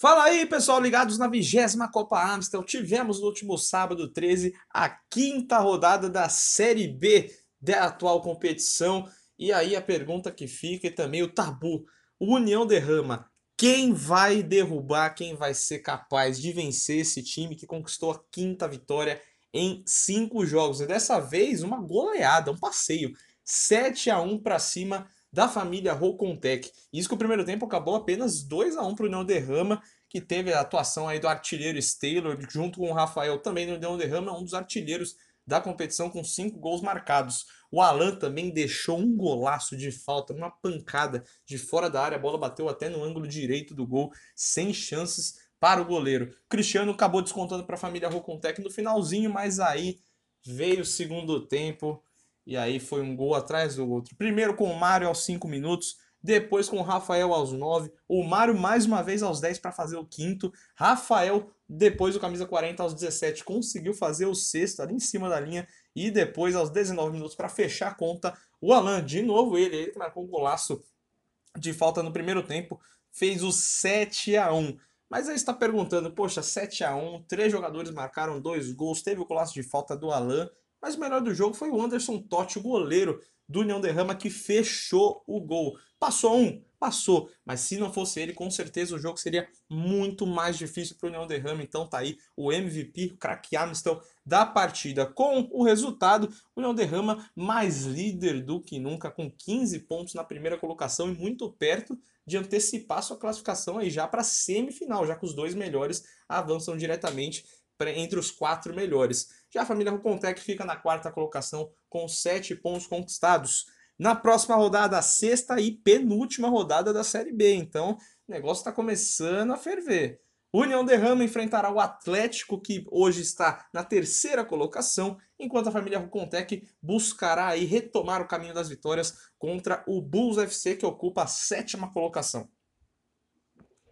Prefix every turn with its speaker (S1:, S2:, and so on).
S1: Fala aí, pessoal, ligados na vigésima Copa Amstel. Tivemos no último sábado 13 a quinta rodada da Série B da atual competição. E aí a pergunta que fica e também o tabu. O União derrama. Quem vai derrubar, quem vai ser capaz de vencer esse time que conquistou a quinta vitória em cinco jogos? E dessa vez, uma goleada, um passeio. 7 a 1 para cima da família Rocontec. Isso que o primeiro tempo acabou apenas 2 a 1 para o União Derrama, que teve a atuação aí do artilheiro Taylor, junto com o Rafael, também no União Derrama, um dos artilheiros da competição com cinco gols marcados. O Alan também deixou um golaço de falta, uma pancada de fora da área, a bola bateu até no ângulo direito do gol, sem chances para o goleiro. Cristiano acabou descontando para a família Rocontec no finalzinho, mas aí veio o segundo tempo, e aí foi um gol atrás do outro. Primeiro com o Mário aos 5 minutos, depois com o Rafael aos 9, o Mário mais uma vez aos 10 para fazer o quinto, Rafael depois do camisa 40 aos 17 conseguiu fazer o sexto ali em cima da linha e depois aos 19 minutos para fechar a conta, o Alan, de novo ele, ele que marcou um golaço de falta no primeiro tempo, fez o 7 a 1. Mas aí está perguntando, poxa, 7 a 1, três jogadores marcaram dois gols, teve o golaço de falta do Alan, mas o melhor do jogo foi o Anderson Totti, o goleiro do União Derrama, que fechou o gol. Passou um? Passou. Mas se não fosse ele, com certeza o jogo seria muito mais difícil para o União Derrama. Então tá aí o MVP, o craque Amistel da partida. Com o resultado, o União Derrama mais líder do que nunca, com 15 pontos na primeira colocação e muito perto de antecipar sua classificação aí já para a semifinal, já que os dois melhores avançam diretamente entre os quatro melhores. Já a família Rucontec fica na quarta colocação com sete pontos conquistados. Na próxima rodada, sexta e penúltima rodada da Série B. Então, o negócio está começando a ferver. União Derrama enfrentará o Atlético, que hoje está na terceira colocação, enquanto a família Rucontec buscará aí retomar o caminho das vitórias contra o Bulls FC, que ocupa a sétima colocação.